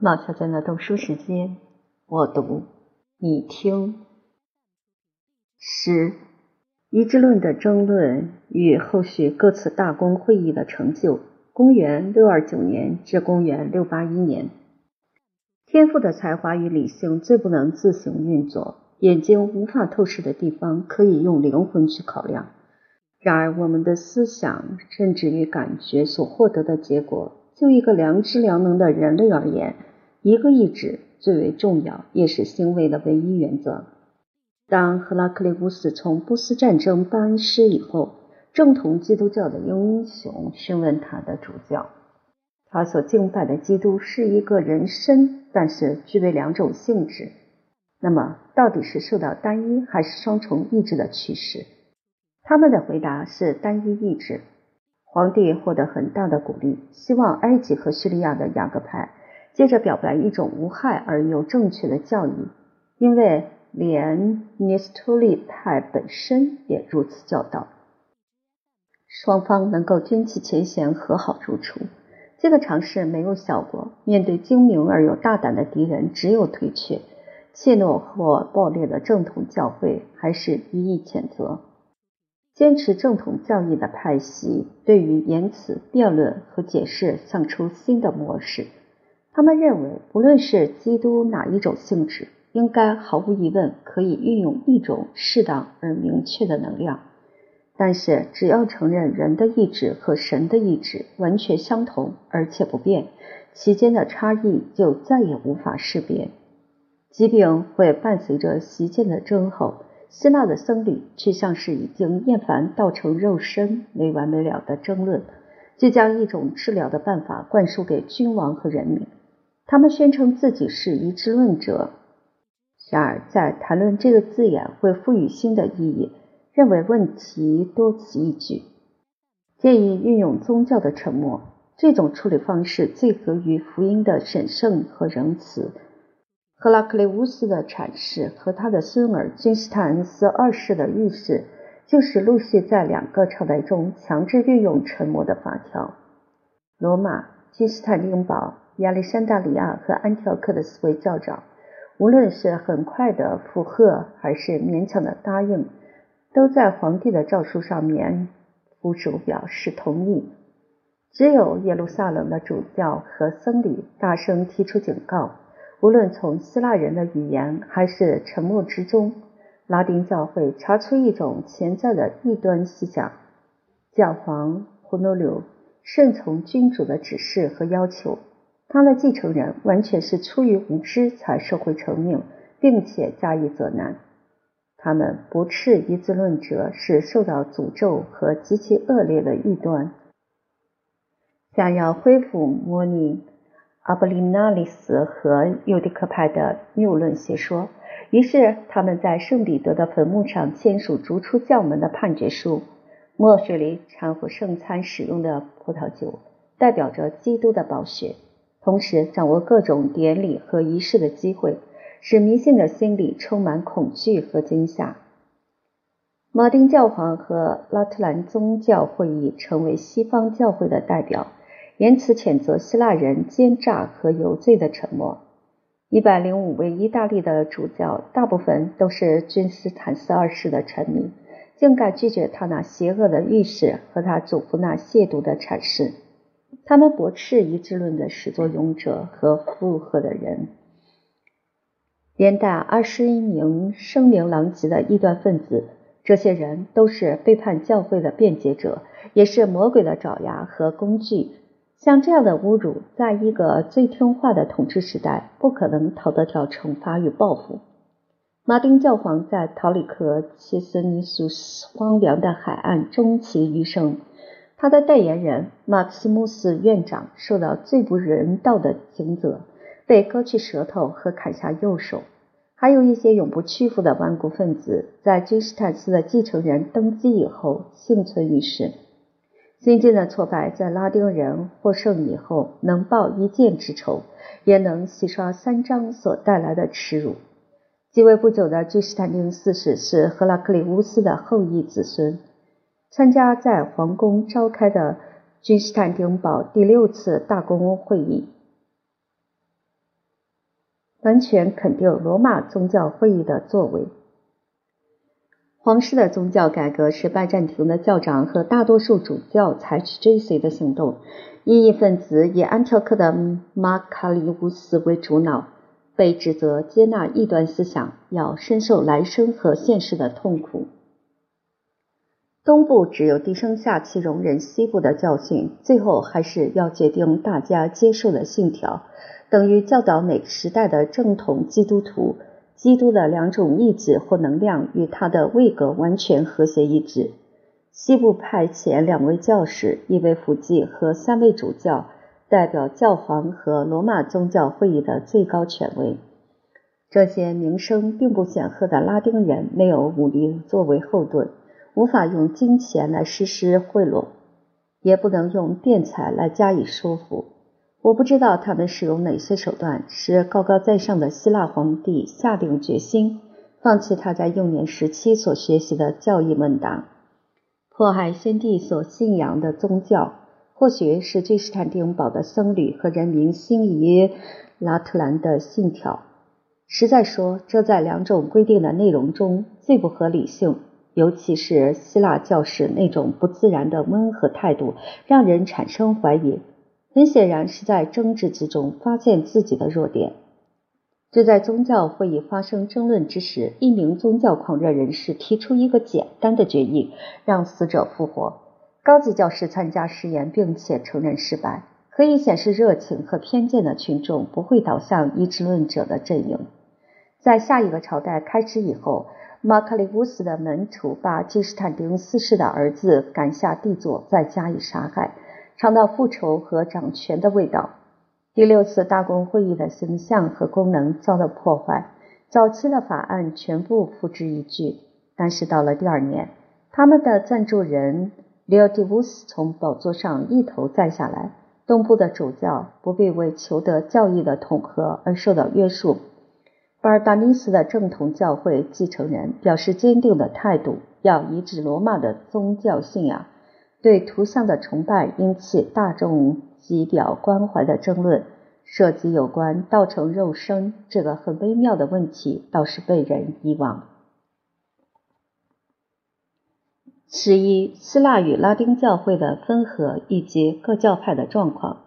老小娟的读书时间，我读，你听。十，一致论的争论与后续各次大公会议的成就。公元六二九年至公元六八一年，天赋的才华与理性最不能自行运作，眼睛无法透视的地方可以用灵魂去考量。然而，我们的思想、甚至于感觉所获得的结果。就一个良知良能的人类而言，一个意志最为重要，也是行为的唯一原则。当赫拉克利乌斯从波斯战争班师以后，正统基督教的英雄询问他的主教：他所敬拜的基督是一个人身，但是具备两种性质。那么，到底是受到单一还是双重意志的驱使？他们的回答是单一意志。皇帝获得很大的鼓励，希望埃及和叙利亚的雅各派接着表白一种无害而又正确的教义，因为连涅斯托利派本身也如此教导。双方能够军旗前嫌，和好如初。这个尝试没有效果，面对精明而又大胆的敌人，只有退却。怯懦或暴烈的正统教会还是予以谴责。坚持正统教义的派系对于言辞、辩论和解释想出新的模式。他们认为，不论是基督哪一种性质，应该毫无疑问可以运用一种适当而明确的能量。但是，只要承认人的意志和神的意志完全相同而且不变，其间的差异就再也无法识别。疾病会伴随着习见的征候。希腊的僧侣却像是已经厌烦道成肉身、没完没了的争论，就将一种治疗的办法灌输给君王和人民。他们宣称自己是一致论者，然而在谈论这个字眼会赋予新的意义，认为问题多此一举，建议运用宗教的沉默。这种处理方式最合于福音的神圣和仁慈。赫拉克利乌斯的阐释和他的孙儿君士坦恩斯二世的预示，就是陆续在两个朝代中强制运用沉默的法条。罗马、君士坦丁堡、亚历山大里亚和安条克的四位教长，无论是很快的附和还是勉强的答应，都在皇帝的诏书上面附手表示同意。只有耶路撒冷的主教和僧侣大声提出警告。无论从希腊人的语言还是沉默之中，拉丁教会查出一种潜在的异端思想。教皇胡诺柳顺从君主的指示和要求，他的继承人完全是出于无知才受贿成命，并且加以责难。他们不斥一字论者是受到诅咒和极其恶劣的异端，想要恢复模拟。阿布林纳里斯和尤迪克派的谬论邪说，于是他们在圣彼得的坟墓上签署逐出教门的判决书。墨水里掺和圣餐使用的葡萄酒，代表着基督的宝血，同时掌握各种典礼和仪式的机会，使迷信的心理充满恐惧和惊吓。马丁教皇和拉特兰宗教会议成为西方教会的代表。言辞谴责希腊人奸诈和有罪的沉默。一百零五位意大利的主教，大部分都是君士坦斯二世的臣民，竟敢拒绝他那邪恶的御史和他祖父那亵渎的阐释。他们驳斥一致论的始作俑者和附和的人，连带二十一名声名狼藉的异端分子。这些人都是背叛教会的辩解者，也是魔鬼的爪牙和工具。像这样的侮辱，在一个最听话的统治时代，不可能逃得掉惩罚与报复。马丁教皇在陶里克切斯尼苏斯荒凉的海岸终其余生，他的代言人马克西穆斯院长受到最不人道的刑责，被割去舌头和砍下右手。还有一些永不屈服的顽固分子，在君士坦斯的继承人登基以后幸存于世。新近的挫败，在拉丁人获胜以后，能报一箭之仇，也能洗刷三章所带来的耻辱。继位不久的君士坦丁四世是赫拉克利乌斯的后裔子孙，参加在皇宫召开的君士坦丁堡第六次大公会议。完全肯定罗马宗教会议的作为。皇室的宗教改革是拜占庭的教长和大多数主教采取追随的行动。异议分子以安条克的马卡里乌斯为主脑，被指责接纳异端思想，要深受来生和现世的痛苦。东部只有低声下气容忍西部的教训，最后还是要决定大家接受的信条，等于教导每个时代的正统基督徒，基督的两种意志或能量与他的位格完全和谐一致。西部派遣两位教士，一位辅祭和三位主教，代表教皇和罗马宗教会议的最高权威。这些名声并不显赫的拉丁人没有武力作为后盾。无法用金钱来实施贿赂，也不能用辩才来加以说服。我不知道他们使用哪些手段，使高高在上的希腊皇帝下定决心放弃他在幼年时期所学习的教义问答，迫害先帝所信仰的宗教。或许是君士坦丁堡的僧侣和人民心仪拉特兰的信条。实在说，这在两种规定的内容中最不合理性。尤其是希腊教士那种不自然的温和态度，让人产生怀疑。很显然是在争执之中发现自己的弱点。就在宗教会议发生争论之时，一名宗教狂热人士提出一个简单的决议：让死者复活。高级教士参加实验，并且承认失败，可以显示热情和偏见的群众不会倒向一致论者的阵营。在下一个朝代开始以后。马克里乌斯的门徒把君士坦丁四世的儿子赶下帝座，再加以杀害，尝到复仇和掌权的味道。第六次大公会议的形象和功能遭到破坏，早期的法案全部付之一炬。但是到了第二年，他们的赞助人利奥蒂乌斯从宝座上一头栽下来，东部的主教不必为求得教义的统合而受到约束。巴尔达尼斯的正统教会继承人表示坚定的态度，要移植罗马的宗教信仰。对图像的崇拜引起大众极表关怀的争论，涉及有关道成肉身这个很微妙的问题，倒是被人遗忘。十一，希腊与拉丁教会的分合以及各教派的状况。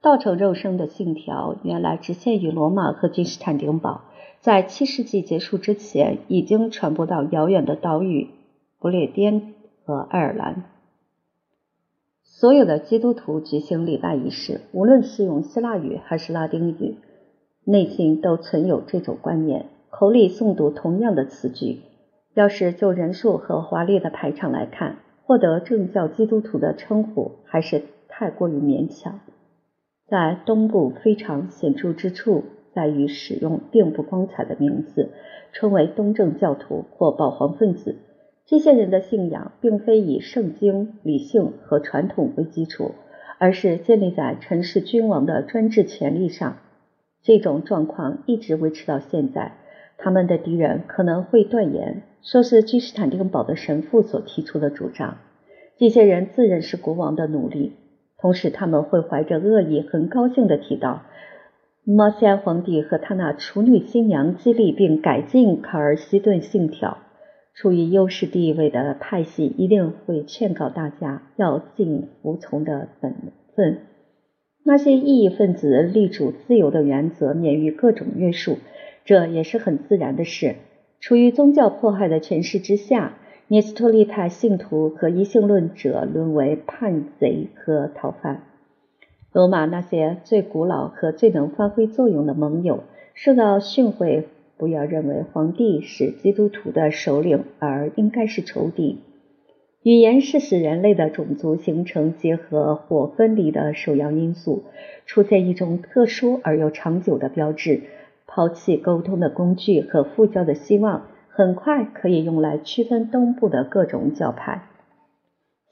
道成肉身的信条原来只限于罗马和君士坦丁堡。在七世纪结束之前，已经传播到遥远的岛屿不列颠和爱尔兰。所有的基督徒举行礼拜仪式，无论是用希腊语还是拉丁语，内心都存有这种观念，口里诵读同样的词句。要是就人数和华丽的排场来看，获得正教基督徒的称呼还是太过于勉强。在东部非常显著之处。在于使用并不光彩的名字，称为东正教徒或保皇分子。这些人的信仰并非以圣经、理性和传统为基础，而是建立在尘世君王的专制权力上。这种状况一直维持到现在。他们的敌人可能会断言，说是君士坦丁堡的神父所提出的主张。这些人自认是国王的奴隶，同时他们会怀着恶意，很高兴地提到。马西安皇帝和他那处女新娘激励并改进卡尔西顿信条，处于优势地位的派系一定会劝告大家要尽服从的本分。那些异议分子力主自由的原则，免于各种约束，这也是很自然的事。处于宗教迫害的权势之下，尼斯托利派信徒和异性论者沦为叛贼和逃犯。罗马那些最古老和最能发挥作用的盟友受到训诲，不要认为皇帝是基督徒的首领，而应该是仇敌。语言是使人类的种族形成结合或分离的首要因素。出现一种特殊而又长久的标志，抛弃沟通的工具和复交的希望，很快可以用来区分东部的各种教派。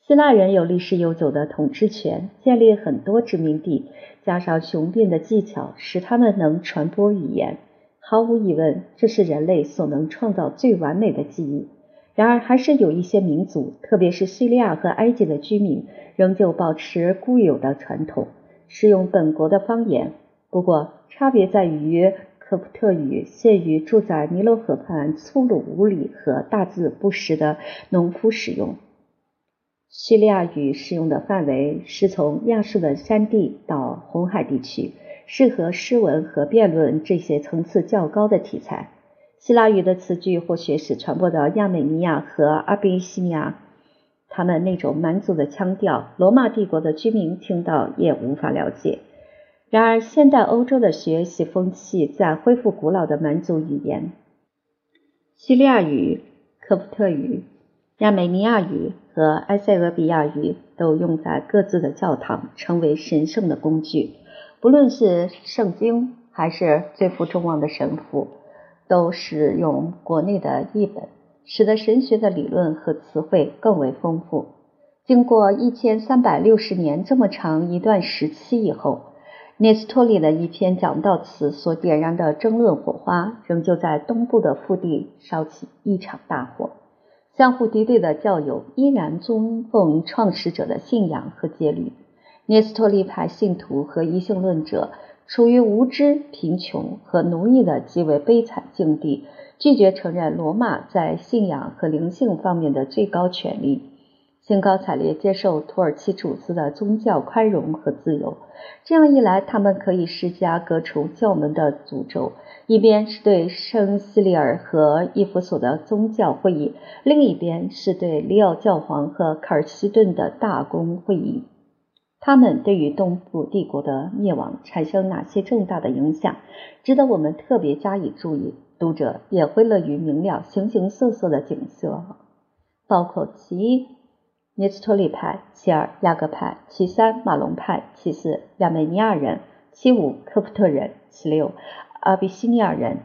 希腊人有历史悠久的统治权，建立很多殖民地，加上雄辩的技巧，使他们能传播语言。毫无疑问，这是人类所能创造最完美的记忆。然而，还是有一些民族，特别是叙利亚和埃及的居民，仍旧保持固有的传统，使用本国的方言。不过，差别在于科普特语限于住在尼罗河畔粗鲁无礼和大字不识的农夫使用。叙利亚语使用的范围是从亚述的山地到红海地区，适合诗文和辩论这些层次较高的题材。希腊语的词句或许是传播到亚美尼亚和阿比西尼亚，他们那种蛮族的腔调，罗马帝国的居民听到也无法了解。然而，现代欧洲的学习风气在恢复古老的蛮族语言，叙利亚语、科普特语。亚美尼亚语和埃塞俄比亚语都用在各自的教堂，成为神圣的工具。不论是圣经还是最负众望的神父，都使用国内的译本，使得神学的理论和词汇更为丰富。经过一千三百六十年这么长一段时期以后，聂斯托利的一篇讲道词所点燃的争论火花，仍旧在东部的腹地烧起一场大火。相互敌对的教友依然尊奉创始者的信仰和戒律。聂斯托利派信徒和异性论者处于无知、贫穷和奴役的极为悲惨境地，拒绝承认罗马在信仰和灵性方面的最高权力。兴高采烈接受土耳其主子的宗教宽容和自由，这样一来，他们可以施加革除教门的诅咒。一边是对圣西里尔和伊弗所的宗教会议，另一边是对里奥教皇和卡尔西顿的大公会议。他们对于东部帝国的灭亡产生哪些重大的影响，值得我们特别加以注意。读者也会乐于明了形形色色的景色，包括其一。涅斯托利派，其二雅各派，其三马龙派，其四亚美尼亚人，其五科普特人，其六阿比西尼亚人。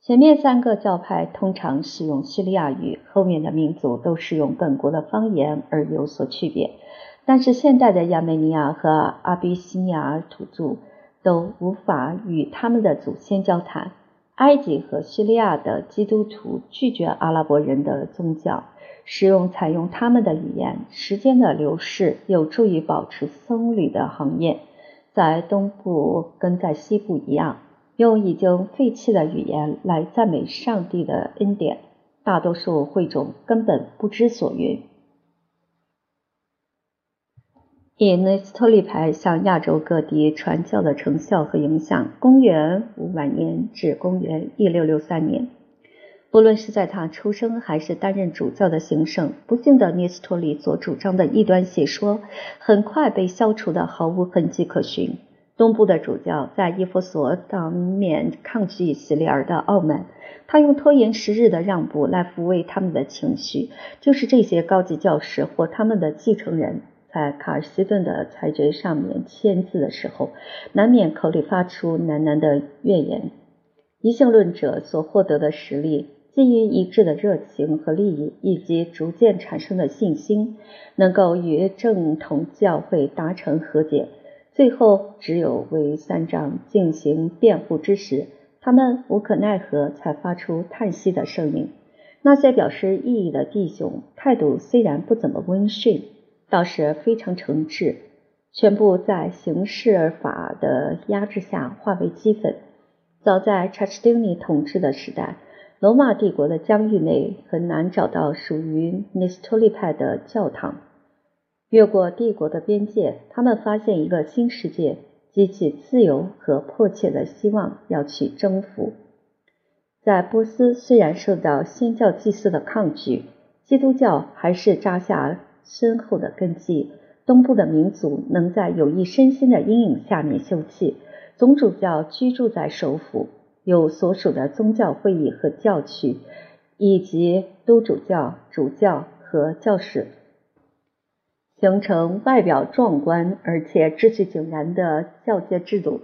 前面三个教派通常使用叙利亚语，后面的民族都使用本国的方言而有所区别。但是现代的亚美尼亚和阿比西尼亚土著都无法与他们的祖先交谈。埃及和叙利亚的基督徒拒绝阿拉伯人的宗教。使用采用他们的语言，时间的流逝有助于保持僧侣的行业。在东部跟在西部一样，用已经废弃的语言来赞美上帝的恩典，大多数会众根本不知所云。以内斯托利派向亚洲各地传教的成效和影响，公元五百年至公元一六六三年。不论是在他出生还是担任主教的行省，不幸的聂斯托利所主张的异端邪说，很快被消除的毫无痕迹可循。东部的主教在伊弗所当面抗拒希里尔的傲慢，他用拖延时日的让步来抚慰他们的情绪。就是这些高级教士或他们的继承人，在卡尔西顿的裁决上面签字的时候，难免口里发出喃喃的怨言。一性论者所获得的实力。基于一致的热情和利益，以及逐渐产生的信心，能够与正统教会达成和解。最后，只有为三章进行辩护之时，他们无可奈何才发出叹息的声音。那些表示异议的弟兄，态度虽然不怎么温驯，倒是非常诚挚，全部在形式法的压制下化为齑粉。早在查士丁尼统治的时代。罗马帝国的疆域内很难找到属于尼斯托利派的教堂。越过帝国的边界，他们发现一个新世界，激起自由和迫切的希望要去征服。在波斯，虽然受到新教祭祀的抗拒，基督教还是扎下深厚的根基。东部的民族能在有益身心的阴影下面休憩。总主教居住在首府。有所属的宗教会议和教区，以及都主教、主教和教士，形成外表壮观而且秩序井然的教界制度。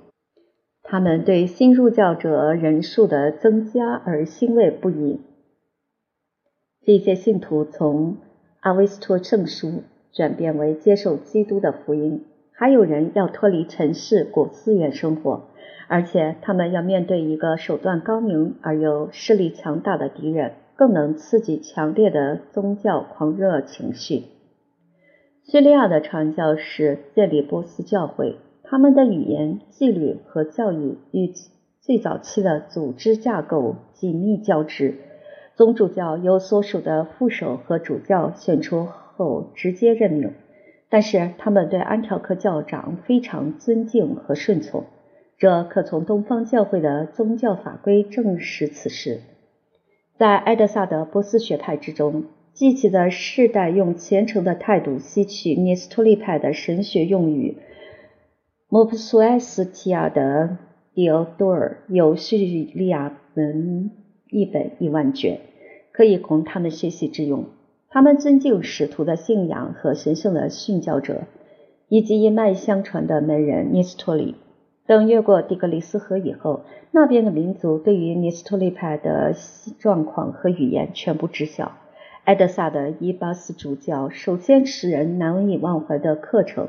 他们对新入教者人数的增加而欣慰不已。这些信徒从阿维斯托圣书转变为接受基督的福音，还有人要脱离尘世过寺院生活。而且他们要面对一个手段高明而又势力强大的敌人，更能刺激强烈的宗教狂热情绪。叙利亚的传教士建立波斯教会，他们的语言、纪律和教义与最早期的组织架构紧密交织，总主教由所属的副手和主教选出后直接任命，但是他们对安条克教长非常尊敬和顺从。这可从东方教会的宗教法规证实此事。在埃德萨的波斯学派之中。记起的世代用虔诚的态度吸取涅斯托利派的神学用语。莫普苏埃斯提亚的迪奥多尔有叙利亚文一本一万卷，可以供他们学习之用。他们尊敬使徒的信仰和神圣的训教者，以及一脉相传的门人尼斯托里。等越过底格里斯河以后，那边的民族对于尼斯托利派的状况和语言全部知晓。埃德萨的伊巴斯主教首先使人难以忘怀的课程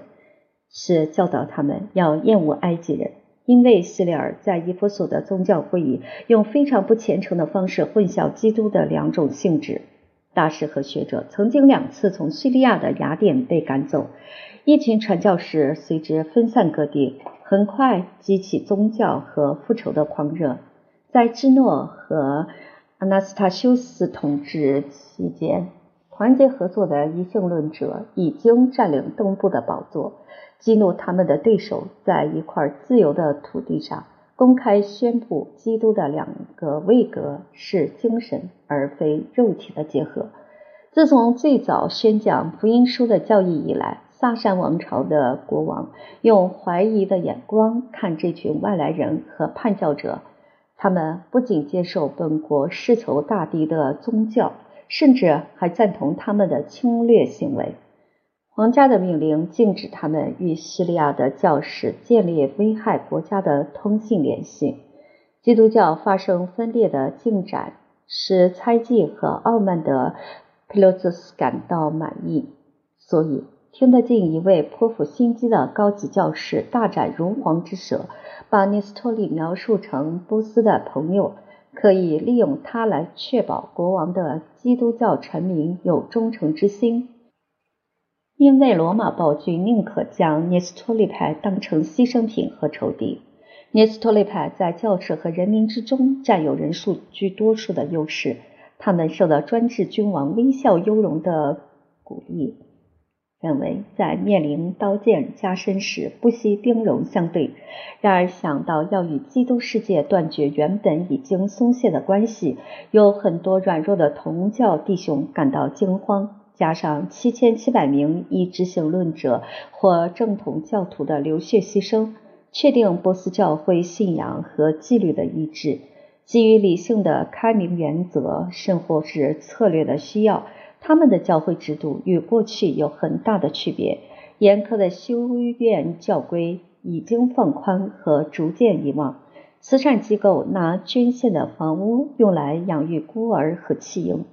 是教导他们要厌恶埃及人，因为希利尔在伊夫所的宗教会议用非常不虔诚的方式混淆基督的两种性质。大师和学者曾经两次从叙利亚的雅典被赶走，一群传教士随之分散各地，很快激起宗教和复仇的狂热，在芝诺和。阿纳斯塔修斯统治期间，团结合作的一性论者已经占领东部的宝座，激怒他们的对手，在一块自由的土地上公开宣布，基督的两个位格是精神而非肉体的结合。自从最早宣讲福音书的教义以来，萨珊王朝的国王用怀疑的眼光看这群外来人和叛教者。他们不仅接受本国世仇大敌的宗教，甚至还赞同他们的侵略行为。皇家的命令禁止他们与叙利亚的教士建立危害国家的通信联系。基督教发生分裂的进展使猜忌和傲慢的佩洛兹斯感到满意，所以听得进一位颇富心机的高级教士大展如簧之舌。把尼斯托利描述成波斯的朋友，可以利用它来确保国王的基督教臣民有忠诚之心，因为罗马暴君宁可将尼斯托利派当成牺牲品和仇敌。尼斯托利派在教士和人民之中占有人数居多数的优势，他们受到专制君王微笑优容的鼓励。认为在面临刀剑加身时不惜兵戎相对，然而想到要与基督世界断绝原本已经松懈的关系，有很多软弱的同教弟兄感到惊慌。加上七千七百名以执行论者或正统教徒的流血牺牲，确定波斯教会信仰和纪律的意志，基于理性的开明原则，甚或是策略的需要。他们的教会制度与过去有很大的区别，严苛的修院教规已经放宽和逐渐遗忘。慈善机构拿捐献的房屋用来养育孤儿和弃婴。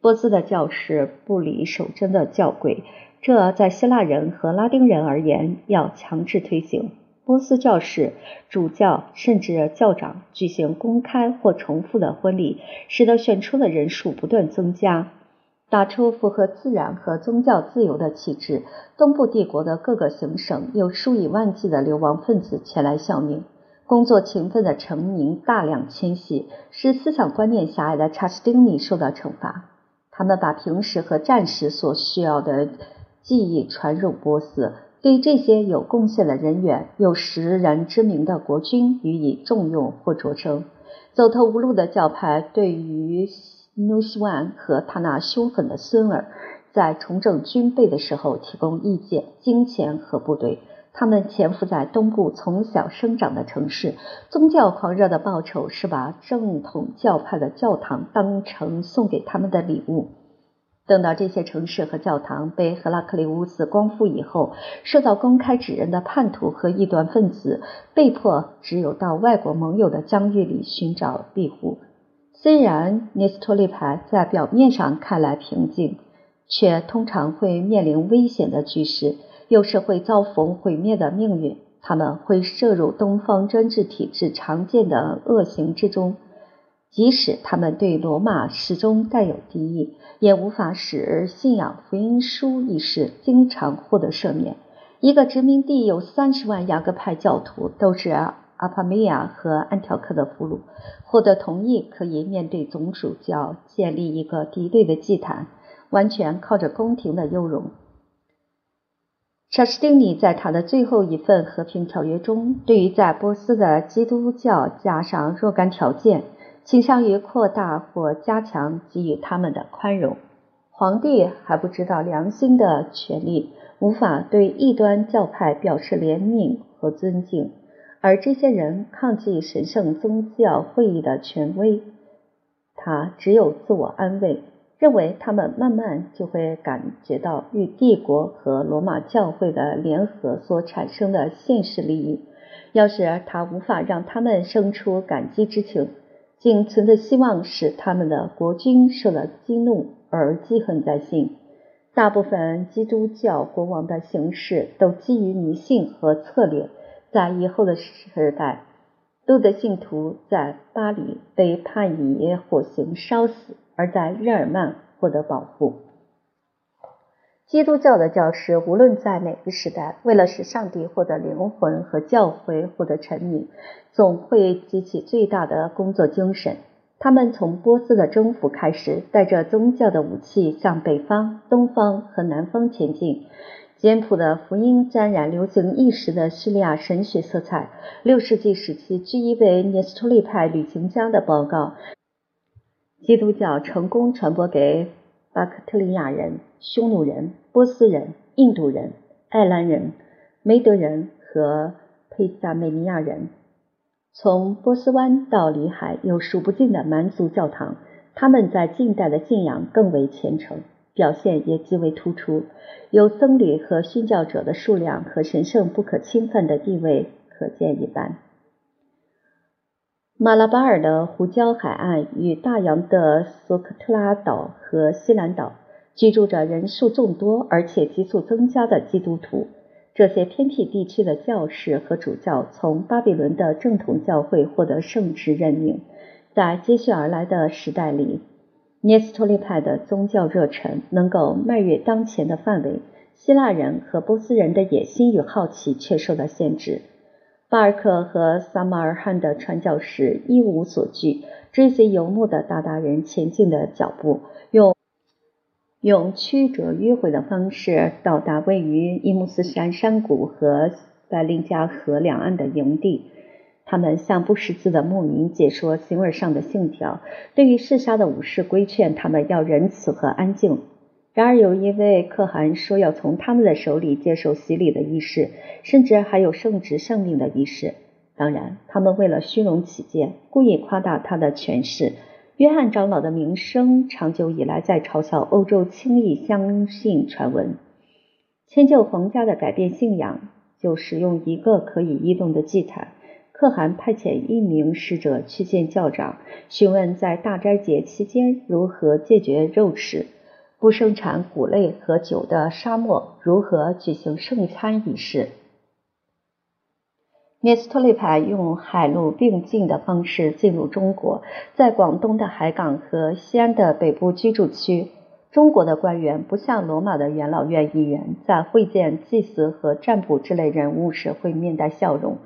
波斯的教士不理守贞的教规，这在希腊人和拉丁人而言要强制推行。波斯教士、主教甚至教长举行公开或重复的婚礼，使得选出的人数不断增加。打出符合自然和宗教自由的旗帜，东部帝国的各个行省有数以万计的流亡分子前来效命。工作勤奋的臣民大量迁徙，使思想观念狭隘的查士丁尼受到惩罚。他们把平时和战时所需要的记忆传入波斯，对这些有贡献的人员、有识人之明的国君予以重用或擢升。走投无路的教派对于。努西万和他那凶狠的孙儿在重整军备的时候提供意见、金钱和部队。他们潜伏在东部从小生长的城市。宗教狂热的报酬是把正统教派的教堂当成送给他们的礼物。等到这些城市和教堂被赫拉克利乌斯光复以后，受到公开指认的叛徒和异端分子被迫只有到外国盟友的疆域里寻找庇护。虽然涅斯托利派在表面上看来平静，却通常会面临危险的局势，又是会遭逢毁灭的命运。他们会涉入东方专制体制常见的恶行之中，即使他们对罗马始终带有敌意，也无法使信仰福音书一事经常获得赦免。一个殖民地有三十万雅各派教徒，都是阿帕梅亚和安条克的俘虏，获得同意可以面对总主教建立一个敌对的祭坛，完全靠着宫廷的优容。查士丁尼在他的最后一份和平条约中，对于在波斯的基督教加上若干条件，倾向于扩大或加强给予他们的宽容。皇帝还不知道良心的权利，无法对异端教派表示怜悯和尊敬，而这些人抗拒神圣宗教会议的权威，他只有自我安慰。认为他们慢慢就会感觉到与帝国和罗马教会的联合所产生的现实利益。要是他无法让他们生出感激之情，仅存的希望使他们的国君受了激怒而记恨在心。大部分基督教国王的行事都基于迷信和策略。在以后的时代，路德信徒在巴黎被判以火刑烧死。而在日耳曼获得保护。基督教的教师无论在哪个时代，为了使上帝获得灵魂和教会获得臣民，总会激起最大的工作精神。他们从波斯的征服开始，带着宗教的武器向北方、东方和南方前进。简朴的福音沾染流行一时的叙利亚神学色彩。六世纪时期，据一位涅斯托利派旅行家的报告。基督教成功传播给巴克特利亚人、匈奴人、波斯人、印度人、爱尔兰人、梅德人和佩萨美尼亚人。从波斯湾到里海有数不尽的蛮族教堂，他们在近代的信仰更为虔诚，表现也极为突出。有僧侣和殉教者的数量和神圣不可侵犯的地位可见一斑。马拉巴尔的胡椒海岸与大洋的索克特拉岛和西兰岛居住着人数众多而且急速增加的基督徒。这些偏僻地区的教士和主教从巴比伦的正统教会获得圣职任命。在接续而来的时代里，涅斯托利派的宗教热忱能够迈越当前的范围，希腊人和波斯人的野心与好奇却受到限制。巴尔克和萨马尔罕的传教士一无所惧，追随游牧的鞑靼人前进的脚步，用用曲折迂回的方式到达位于伊姆斯山山谷和塞林加河两岸的营地。他们向不识字的牧民解说行为上的信条，对于嗜杀的武士规劝他们要仁慈和安静。然而，有一位可汗说要从他们的手里接受洗礼的仪式，甚至还有圣职圣命的仪式。当然，他们为了虚荣起见，故意夸大他的权势。约翰长老的名声长久以来在嘲笑欧洲轻易相信传闻。迁就皇家的改变信仰，就使用一个可以移动的祭坛。可汗派遣一名使者去见教长，询问在大斋节期间如何戒绝肉食。不生产谷类和酒的沙漠如何举行圣餐仪式？涅斯托利派用海陆并进的方式进入中国，在广东的海港和西安的北部居住区，中国的官员不像罗马的元老院议员，在会见祭司和占卜之类人物时会面带笑容。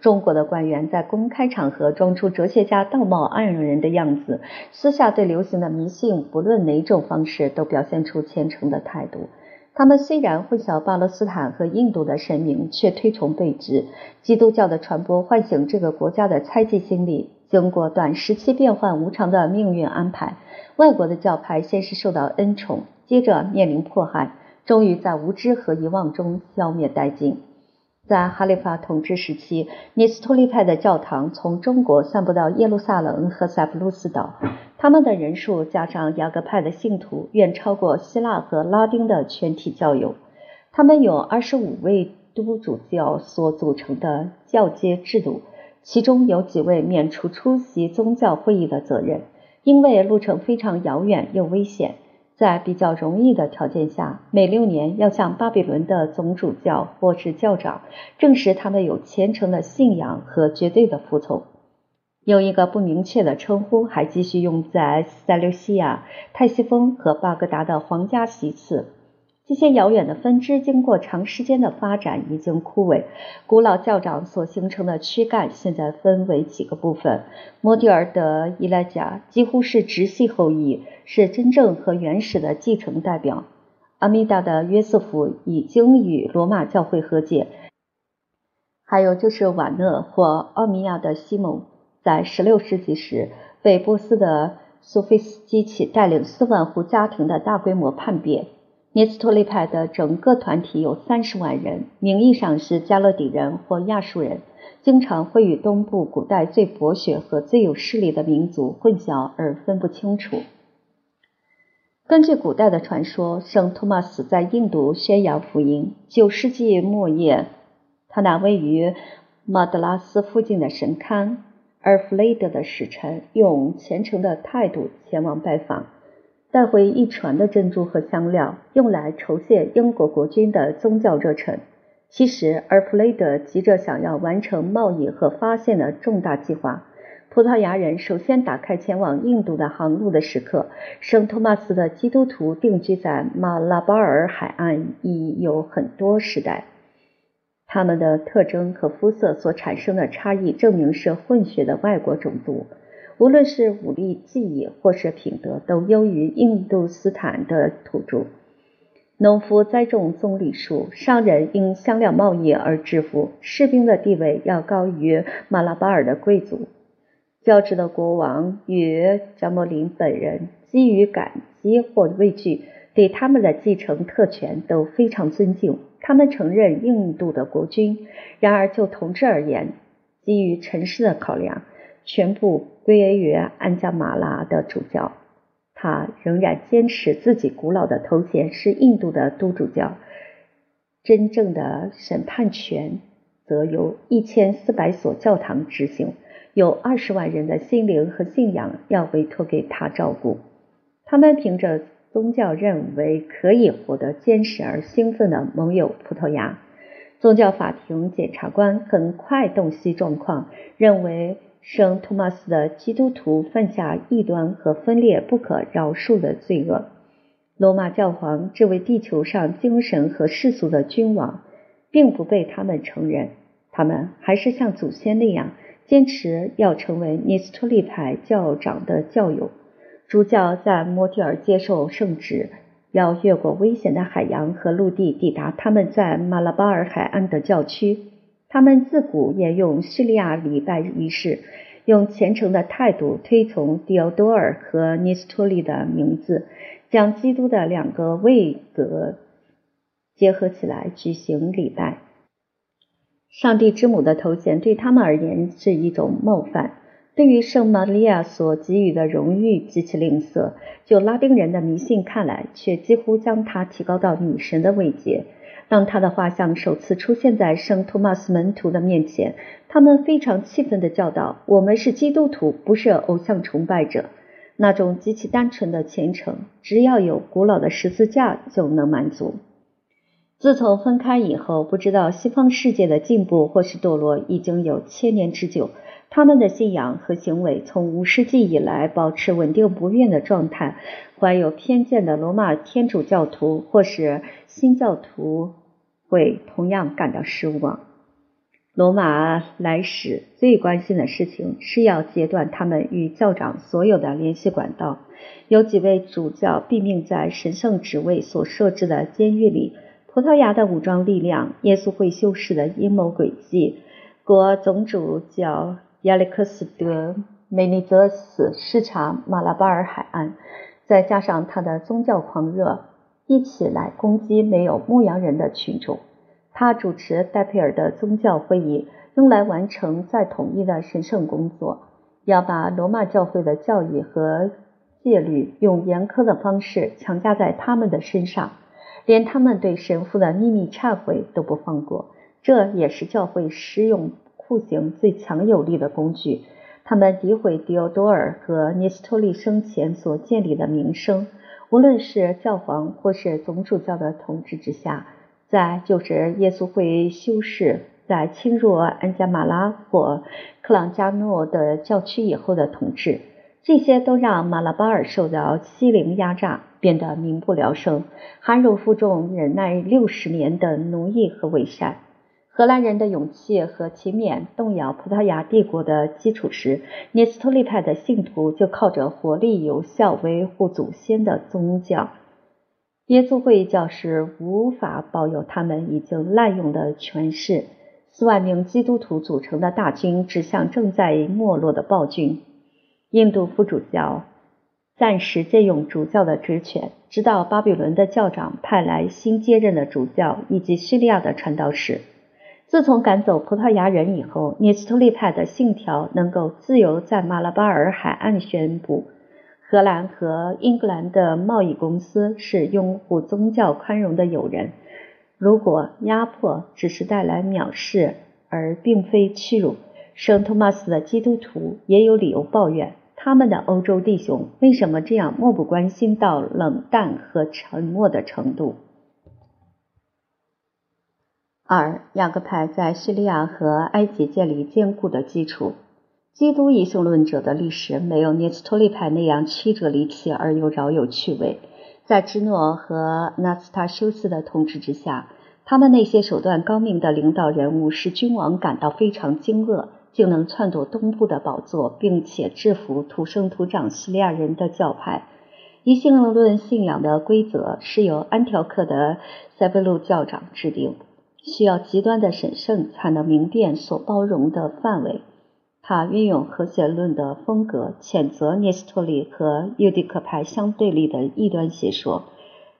中国的官员在公开场合装出哲学家道貌岸然的样子，私下对流行的迷信，不论哪种方式，都表现出虔诚的态度。他们虽然混淆巴勒斯坦和印度的神明，却推崇对峙。基督教的传播唤醒这个国家的猜忌心理。经过短时期变幻无常的命运安排，外国的教派先是受到恩宠，接着面临迫害，终于在无知和遗忘中消灭殆尽。在哈里发统治时期，尼斯托利派的教堂从中国散布到耶路撒冷和塞浦路斯岛，他们的人数加上雅各派的信徒，远超过希腊和拉丁的全体教友。他们有二十五位督主教所组成的教阶制度，其中有几位免除出席宗教会议的责任，因为路程非常遥远又危险。在比较容易的条件下，每六年要向巴比伦的总主教或是教长证实他们有虔诚的信仰和绝对的服从。有一个不明确的称呼还继续用在塞琉西亚、泰西风和巴格达的皇家席次。这些遥远的分支经过长时间的发展已经枯萎。古老教长所形成的躯干现在分为几个部分。莫蒂尔的伊莱贾几乎是直系后裔，是真正和原始的继承代表。阿米达的约瑟夫已经与罗马教会和解。还有就是瓦讷或奥米亚的西蒙，在16世纪时被波斯的苏菲斯基奇带领四万户家庭的大规模叛变。涅斯托利派的整个团体有三十万人，名义上是加勒底人或亚述人，经常会与东部古代最博学和最有势力的民族混淆而分不清楚。根据古代的传说，圣托马斯在印度宣扬福音。九世纪末叶，他那位于马德拉斯附近的神龛而弗雷德的使臣，用虔诚的态度前往拜访。带回一船的珍珠和香料，用来酬谢英国国君的宗教热忱。其实，而弗雷德急着想要完成贸易和发现的重大计划。葡萄牙人首先打开前往印度的航路的时刻。圣托马斯的基督徒定居在马拉巴尔海岸已有很多时代。他们的特征和肤色所产生的差异，证明是混血的外国种族。无论是武力、技艺或是品德，都优于印度斯坦的土著。农夫栽种棕榈树，商人因香料贸易而致富，士兵的地位要高于马拉巴尔的贵族。较之的国王与加莫林本人，基于感激或畏惧，对他们的继承特权都非常尊敬。他们承认印度的国君，然而就统治而言，基于城市的考量。全部归于安加马拉的主教，他仍然坚持自己古老的头衔是印度的都主教。真正的审判权则由一千四百所教堂执行，有二十万人的心灵和信仰要委托给他照顾。他们凭着宗教认为可以获得坚实而兴奋的盟友葡萄牙。宗教法庭检察官很快洞悉状况，认为。圣托马斯的基督徒犯下异端和分裂不可饶恕的罪恶。罗马教皇这位地球上精神和世俗的君王，并不被他们承认。他们还是像祖先那样，坚持要成为尼斯托利派教长的教友。主教在摩提尔接受圣旨，要越过危险的海洋和陆地，抵达他们在马拉巴尔海岸的教区。他们自古也用叙利亚礼拜仪式，用虔诚的态度推崇迪奥多尔和尼斯托利的名字，将基督的两个位格结合起来举行礼拜。上帝之母的头衔对他们而言是一种冒犯，对于圣玛利亚所给予的荣誉极其吝啬，就拉丁人的迷信看来，却几乎将它提高到女神的位阶。当他的画像首次出现在圣托马斯门徒的面前，他们非常气愤地叫道：“我们是基督徒，不是偶像崇拜者。”那种极其单纯的虔诚，只要有古老的十字架就能满足。自从分开以后，不知道西方世界的进步或是堕落已经有千年之久。他们的信仰和行为从五世纪以来保持稳定不变的状态。怀有偏见的罗马天主教徒或是新教徒会同样感到失望。罗马来使最关心的事情是要截断他们与教长所有的联系管道。有几位主教毙命在神圣职位所设置的监狱里。葡萄牙的武装力量、耶稣会修士的阴谋诡计、国总主教亚历克斯德梅尼泽斯视察马拉巴尔海岸。再加上他的宗教狂热，一起来攻击没有牧羊人的群众。他主持戴佩尔的宗教会议，用来完成再统一的神圣工作，要把罗马教会的教义和戒律用严苛的方式强加在他们的身上，连他们对神父的秘密忏悔都不放过。这也是教会施用酷刑最强有力的工具。他们诋毁迪奥多尔和尼斯托利生前所建立的名声，无论是教皇或是总主教的统治之下，在就职耶稣会修士在侵入安加马拉或克朗加诺的教区以后的统治，这些都让马拉巴尔受到欺凌压榨，变得民不聊生，含辱负重，忍耐六十年的奴役和伪善。荷兰人的勇气和勤勉动摇葡萄牙帝国的基础时，涅斯托利派的信徒就靠着活力有效维护祖先的宗教。耶稣会教士无法保有他们已经滥用的权势。四万名基督徒组成的大军指向正在没落的暴君。印度副主教暂时借用主教的职权，直到巴比伦的教长派来新接任的主教以及叙利亚的传道士。自从赶走葡萄牙人以后，涅斯托利派的信条能够自由在马拉巴尔海岸宣布。荷兰和英格兰的贸易公司是拥护宗教宽容的友人。如果压迫只是带来藐视，而并非屈辱，圣托马斯的基督徒也有理由抱怨他们的欧洲弟兄为什么这样漠不关心到冷淡和沉默的程度。二，雅各派在叙利亚和埃及建立坚固的基础。基督一性论者的历史没有涅斯托利派那样曲折离奇而又饶有趣味。在芝诺和纳斯塔修斯的统治之下，他们那些手段高明的领导人物使君王感到非常惊愕，竟能篡夺东部的宝座，并且制服土生土长叙利亚人的教派。一性论信仰的规则是由安条克的塞贝鲁教长制定，需要极端的审慎才能明辨所包容的范围。他运用和谐论的风格，谴责涅斯托利和尤迪克派相对立的异端邪说，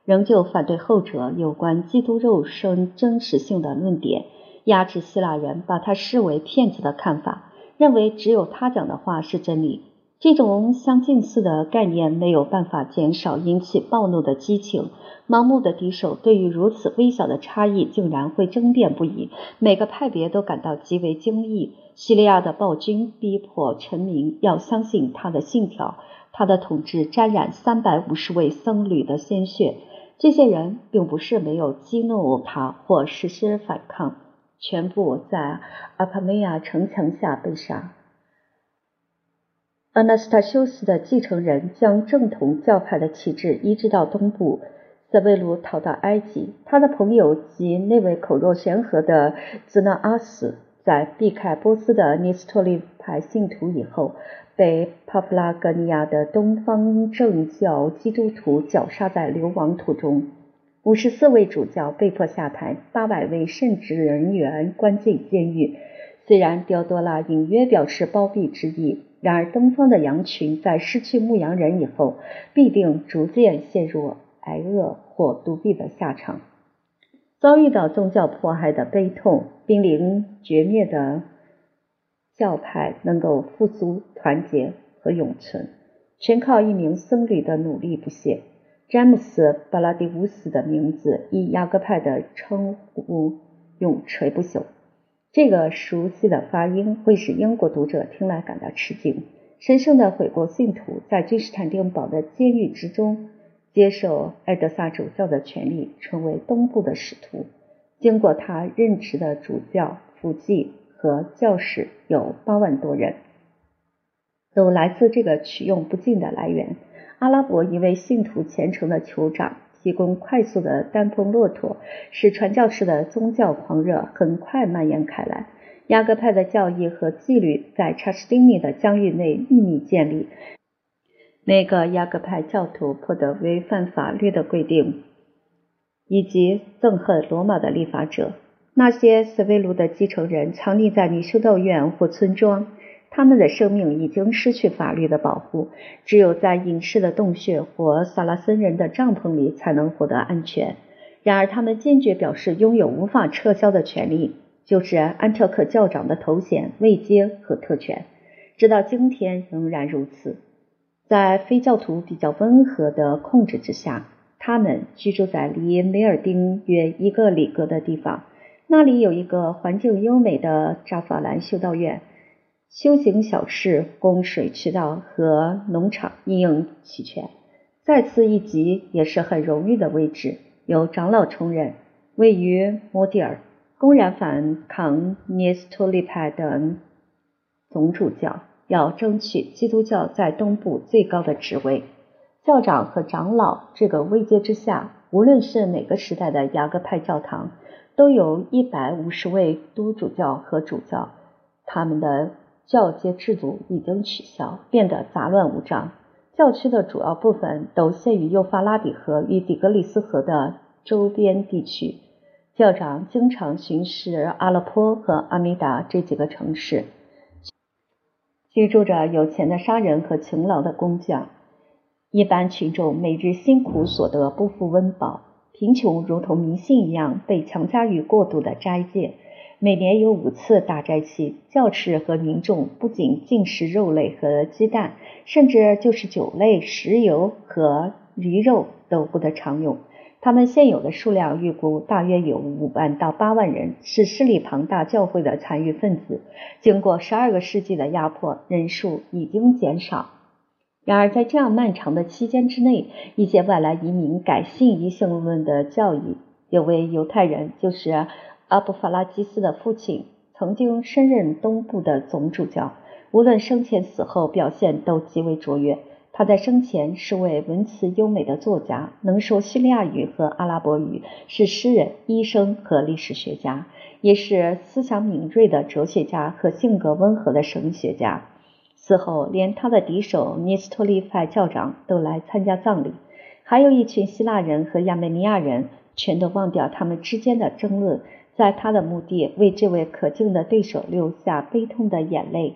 仍旧反对后者有关基督肉身真实性的论点，压制希腊人把他视为骗子的看法，认为只有他讲的话是真理。这种相近似的概念没有办法减少引起暴怒的激情。盲目的敌手对于如此微小的差异竟然会争辩不已，每个派别都感到极为惊异。叙利亚的暴君逼迫臣民要相信他的信条，他的统治沾染三百五十位僧侣的鲜血。这些人并不是没有激怒他或实施反抗，全部在阿帕梅亚城墙下被杀。阿纳斯塔修斯的继承人将正统教派的旗帜移植到东部。塞维鲁逃到埃及，他的朋友及那位口若悬河的兹纳阿斯，在避开波斯的尼斯托利派信徒以后，被帕夫拉格尼亚的东方正教基督徒绞杀在流亡途中。五十四位主教被迫下台，八百位圣职人员关进监狱。虽然迪奥多拉隐约表示包庇之意，然而东方的羊群在失去牧羊人以后，必定逐渐陷入。挨饿或独毙的下场，遭遇到宗教迫害的悲痛，濒临绝灭的教派能够复苏、团结和永存，全靠一名僧侣的努力不懈。詹姆斯·巴拉迪乌斯的名字以雅各派的称呼永垂不朽。这个熟悉的发音会使英国读者听来感到吃惊。神圣的悔过信徒在君士坦丁堡的监狱之中。接受埃德萨主教的权利，成为东部的使徒。经过他任职的主教、辅祭和教士有八万多人，都来自这个取用不尽的来源。阿拉伯一位信徒虔诚的酋长提供快速的单峰骆驼，使传教士的宗教狂热很快蔓延开来。雅各派的教义和纪律在查士丁尼的疆域内秘密建立。每个雅各派教徒不得违反法律的规定，以及憎恨罗马的立法者。那些斯维鲁的继承人藏匿在女修道院或村庄，他们的生命已经失去法律的保护，只有在隐士的洞穴或萨拉森人的帐篷里才能获得安全。然而，他们坚决表示拥有无法撤销的权利，就是安条克教长的头衔、位阶和特权，直到今天仍然如此。在非教徒比较温和的控制之下，他们居住在离梅尔丁约一个里格的地方。那里有一个环境优美的扎法兰修道院，修行小事、供水渠道和农场应用齐全。再次一级也是很荣誉的位置，由长老充任，位于摩蒂尔。公然反抗涅斯托利派的总主教。要争取基督教在东部最高的职位。教长和长老这个位阶之下，无论是哪个时代的雅各派教堂，都有一百五十位督主教和主教，他们的教阶制度已经取消，变得杂乱无章。教区的主要部分都限于幼发拉底河与底格里斯河的周边地区。教长经常巡视阿勒颇和阿米达这几个城市，居住着有钱的商人和勤劳的工匠。一般群众每日辛苦所得不复温饱，贫穷如同迷信一样被强加于过度的斋戒。每年有五次大斋期，教士和民众不仅禁食肉类和鸡蛋，甚至就是酒类、石油和鱼肉都不得常用。他们现有的数量预估大约有五万到八万人，是势力庞大教会的残余分子。经过十二个世纪的压迫，人数已经减少。然而，在这样漫长的期间之内，一些外来移民改信异性论的教义。有位犹太人，就是。阿布法拉基斯的父亲曾经升任东部的总主教，无论生前死后，表现都极为卓越。他在生前是位文辞优美的作家，能说叙利亚语和阿拉伯语，是诗人、医生和历史学家，也是思想敏锐的哲学家和性格温和的神学家。死后，连他的敌手尼斯托利派教长都来参加葬礼，还有一群希腊人和亚美尼亚人，全都忘掉他们之间的争论。在他的墓地为这位可敬的对手流下悲痛的眼泪。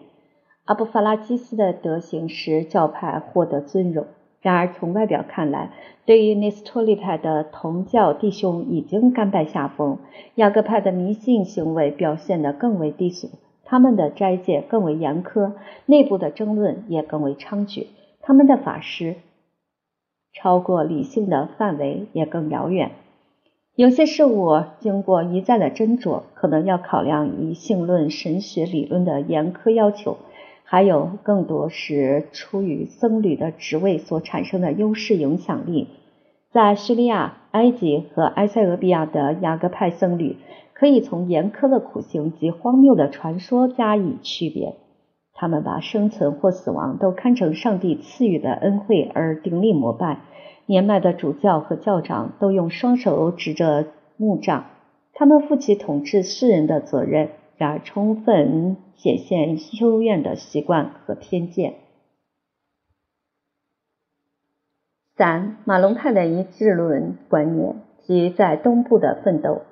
阿布法拉基斯的德行使教派获得尊荣，然而从外表看来，对于内斯托利派的同教弟兄已经甘拜下风。雅各派的迷信行为表现得更为低俗，他们的斋戒更为严苛，内部的争论也更为猖獗，他们的法师超过理性的范围也更遥远。有些事物经过一再的斟酌，可能要考量以性论神学理论的严苛要求，还有更多是出于僧侣的职位所产生的优势影响力。在叙利亚、埃及和埃塞俄比亚的雅各派僧侣，可以从严苛的苦行及荒谬的传说加以区别。他们把生存或死亡都看成上帝赐予的恩惠而顶礼膜拜。年迈的主教和教长都用双手指着木杖，他们负起统治世人的责任，然而充分显现修院的习惯和偏见。三、马龙派的一致论观念及在东部的奋斗，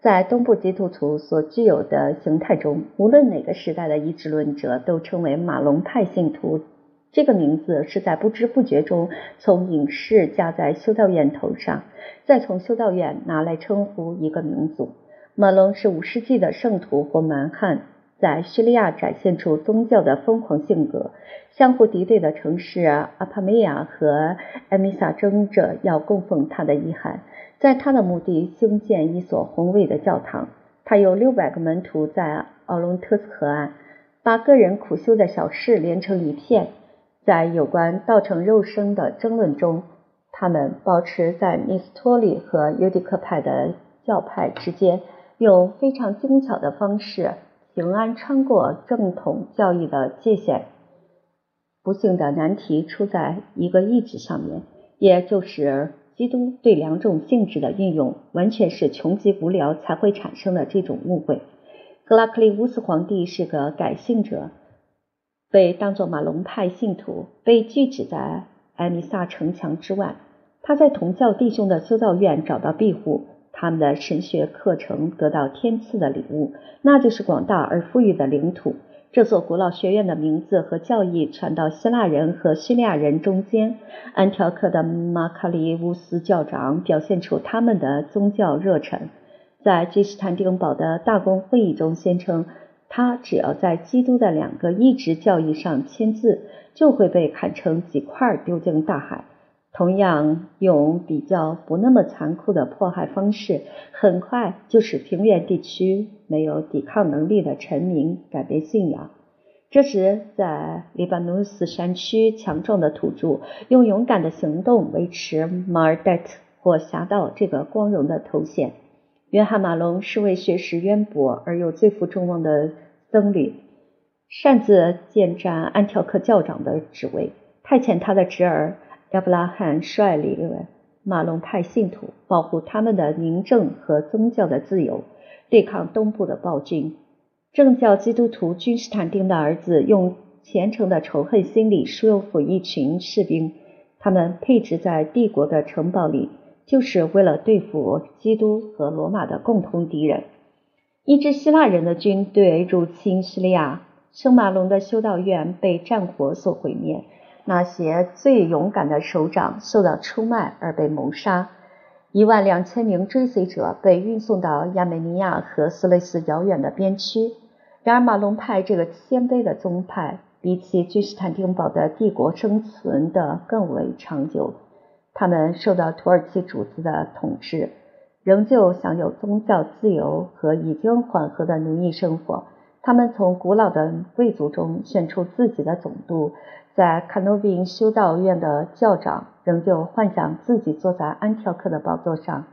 在东部基督徒所具有的形态中，无论哪个时代的一致论者都称为马龙派信徒。这个名字是在不知不觉中从隐士加在修道院头上，再从修道院拿来称呼一个民族。马龙是五世纪的圣徒或蛮汉，在叙利亚展现出宗教的疯狂性格。相互敌对的城市阿帕梅亚和艾米萨争着要供奉他的遗骸，在他的墓地兴建一所宏伟的教堂。他有六百个门徒在奥伦特斯河岸，把个人苦修的小事连成一片。在有关道成肉身的争论中，他们保持在尼斯托利和尤迪克派的教派之间，用非常精巧的方式平安穿过正统教义的界限。不幸的难题出在一个意志上面，也就是基督对两种性质的运用，完全是穷极无聊才会产生的这种误会。格拉克利乌斯皇帝是个改信者。被当作马龙派信徒，被拒止在艾米萨城墙之外。他在同教弟兄的修道院找到庇护，他们的神学课程得到天赐的礼物，那就是广大而富裕的领土。这座古老学院的名字和教义传到希腊人和叙利亚人中间。安条克的马卡里乌斯教长表现出他们的宗教热忱，在君士坦丁堡的大公会议中宣称。他只要在基督的两个一直教义上签字，就会被砍成几块丢进大海。同样，用比较不那么残酷的迫害方式，很快就使平原地区没有抵抗能力的臣民改变信仰。这时，在黎巴嫩斯山区强壮的土著用勇敢的行动维持马尔代特或侠盗这个光荣的头衔。约翰·马龙是位学识渊博而又最负众望的僧侣。擅自建占安条克教长的职位，派遣他的侄儿亚伯拉罕率领马龙派信徒，保护他们的民政和宗教的自由，对抗东部的暴君。正教基督徒君士坦丁的儿子用虔诚的仇恨心理说服一群士兵，他们配置在帝国的城堡里，就是为了对付基督和罗马的共同敌人。一支希腊人的军队入侵叙利亚。圣马龙的修道院被战火所毁灭，那些最勇敢的首长受到出卖而被谋杀，一万两千名追随者被运送到亚美尼亚和斯雷斯遥远的边区。然而，马龙派这个谦卑的宗派，比起君士坦丁堡的帝国生存的更为长久。他们受到土耳其主子的统治，仍旧享有宗教自由和已经缓和的奴役生活。他们从古老的贵族中选出自己的总督，在卡诺宾修道院的教长仍旧幻想自己坐在安条克的宝座上。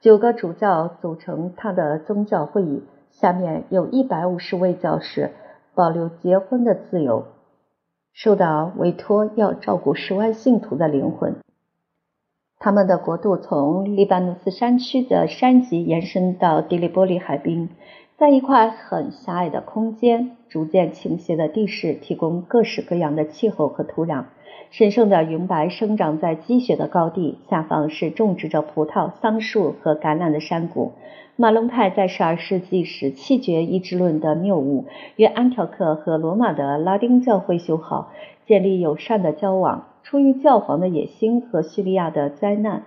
九个主教组成他的宗教会议，下面有一百五十位教士保留结婚的自由，受到委托要照顾十万信徒的灵魂。他们的国度从黎巴嫩斯山区的山脊延伸到迪利波利海滨。在一块很狭隘的空间，逐渐倾斜的地势提供各式各样的气候和土壤。神圣的云白生长在积雪的高地，下方是种植着葡萄、桑树和橄榄的山谷。马龙派在12世纪时弃绝一致论的谬误，与安条克和罗马的拉丁教会修好，建立友善的交往。出于教皇的野心和叙利亚的灾难，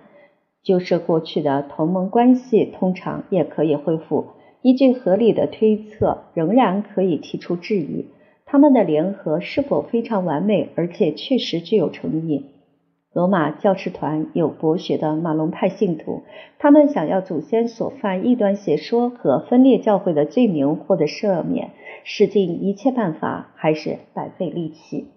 就是过去的同盟关系通常也可以恢复。依据合理的推测，仍然可以提出质疑：他们的联合是否非常完美，而且确实具有诚意？罗马教士团有博学的马龙派信徒，他们想要祖先所犯异端邪说和分裂教会的罪名获得赦免，使尽一切办法，还是白费力气。